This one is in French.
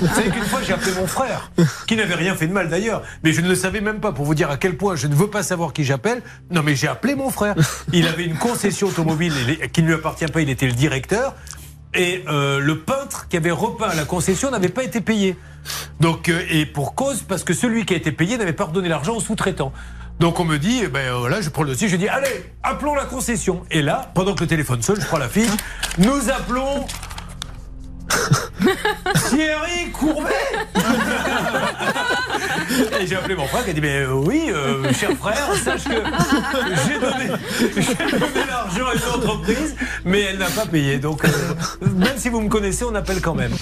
Vous savez qu'une fois, j'ai appelé mon frère, qui n'avait rien fait de mal d'ailleurs, mais je ne le savais même pas pour vous dire à quel point je ne veux pas savoir qui j'appelle. Non, mais j'ai appelé mon frère. Il avait une concession automobile qui ne lui appartient pas, il était le directeur. Et euh, le peintre qui avait repeint la concession n'avait pas été payé. Donc, euh, et pour cause, parce que celui qui a été payé n'avait pas redonné l'argent au sous-traitant. Donc on me dit, eh ben voilà, je prends le dossier, je dis, allez, appelons la concession. Et là, pendant que le téléphone sonne, je prends la fiche, nous appelons Courbet Et j'ai appelé mon frère qui a dit Mais euh, oui, euh, cher frère, sache que j'ai donné, donné l'argent à une entreprise, mais elle n'a pas payé. Donc, euh, même si vous me connaissez, on appelle quand même.